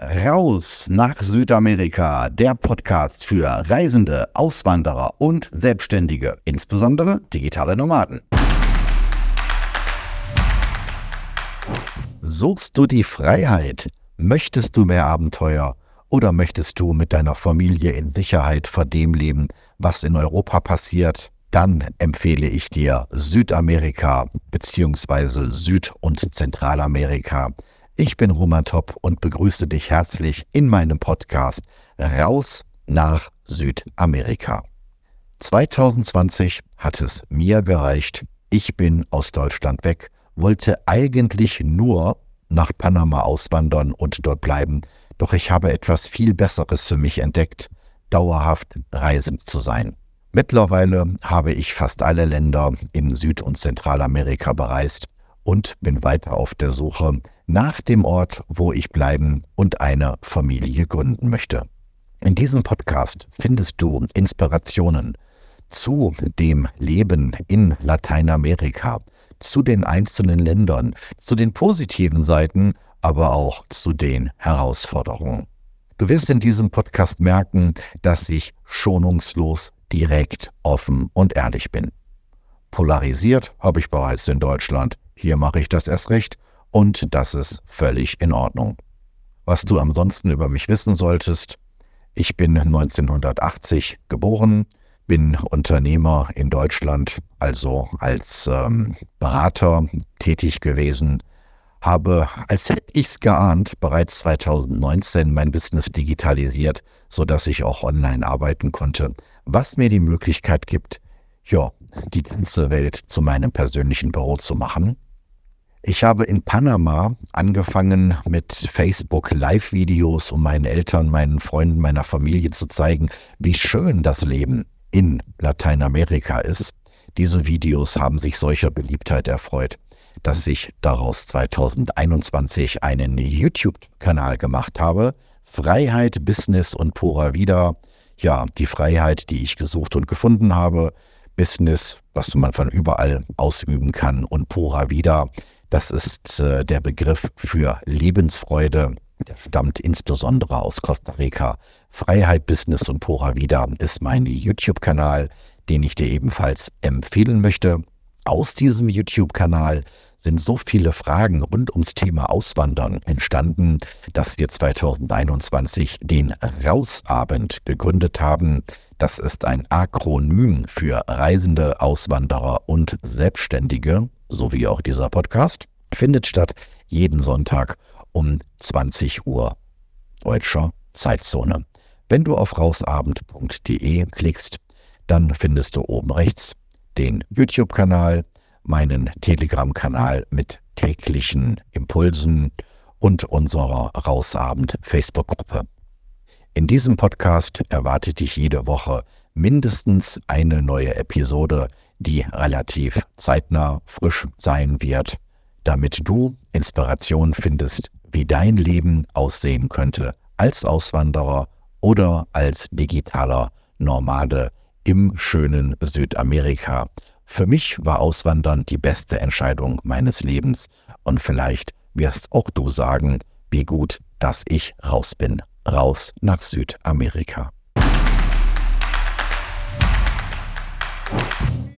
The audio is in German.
Raus nach Südamerika, der Podcast für Reisende, Auswanderer und Selbstständige, insbesondere digitale Nomaden. Suchst du die Freiheit? Möchtest du mehr Abenteuer? Oder möchtest du mit deiner Familie in Sicherheit vor dem leben, was in Europa passiert? Dann empfehle ich dir Südamerika bzw. Süd- und Zentralamerika. Ich bin Roman Top und begrüße dich herzlich in meinem Podcast Raus nach Südamerika. 2020 hat es mir gereicht. Ich bin aus Deutschland weg, wollte eigentlich nur nach Panama auswandern und dort bleiben, doch ich habe etwas viel Besseres für mich entdeckt, dauerhaft reisend zu sein. Mittlerweile habe ich fast alle Länder in Süd- und Zentralamerika bereist und bin weiter auf der Suche nach dem Ort, wo ich bleiben und eine Familie gründen möchte. In diesem Podcast findest du Inspirationen zu dem Leben in Lateinamerika, zu den einzelnen Ländern, zu den positiven Seiten, aber auch zu den Herausforderungen. Du wirst in diesem Podcast merken, dass ich schonungslos, direkt, offen und ehrlich bin. Polarisiert habe ich bereits in Deutschland, hier mache ich das erst recht und das ist völlig in Ordnung. Was du ansonsten über mich wissen solltest, ich bin 1980 geboren, bin Unternehmer in Deutschland, also als ähm, Berater tätig gewesen, habe, als hätte ich es geahnt, bereits 2019 mein Business digitalisiert, sodass ich auch online arbeiten konnte, was mir die Möglichkeit gibt, ja, die ganze Welt zu meinem persönlichen Büro zu machen ich habe in Panama angefangen mit Facebook Live-Videos, um meinen Eltern, meinen Freunden, meiner Familie zu zeigen, wie schön das Leben in Lateinamerika ist. Diese Videos haben sich solcher Beliebtheit erfreut, dass ich daraus 2021 einen YouTube-Kanal gemacht habe. Freiheit, Business und Pura Vida. Ja, die Freiheit, die ich gesucht und gefunden habe. Business, was man von überall ausüben kann und Pura Vida das ist äh, der Begriff für Lebensfreude. Der stammt insbesondere aus Costa Rica. Freiheit, Business und Pura Vida ist mein YouTube-Kanal, den ich dir ebenfalls empfehlen möchte. Aus diesem YouTube-Kanal sind so viele Fragen rund ums Thema Auswandern entstanden, dass wir 2021 den Rausabend gegründet haben. Das ist ein Akronym für Reisende, Auswanderer und Selbstständige so wie auch dieser Podcast, findet statt jeden Sonntag um 20 Uhr deutscher Zeitzone. Wenn du auf rausabend.de klickst, dann findest du oben rechts den YouTube-Kanal, meinen Telegram-Kanal mit täglichen Impulsen und unserer Rausabend Facebook-Gruppe. In diesem Podcast erwartet dich jede Woche mindestens eine neue Episode, die relativ zeitnah frisch sein wird, damit du Inspiration findest, wie dein Leben aussehen könnte als Auswanderer oder als digitaler Nomade im schönen Südamerika. Für mich war Auswandern die beste Entscheidung meines Lebens und vielleicht wirst auch du sagen, wie gut, dass ich raus bin, raus nach Südamerika.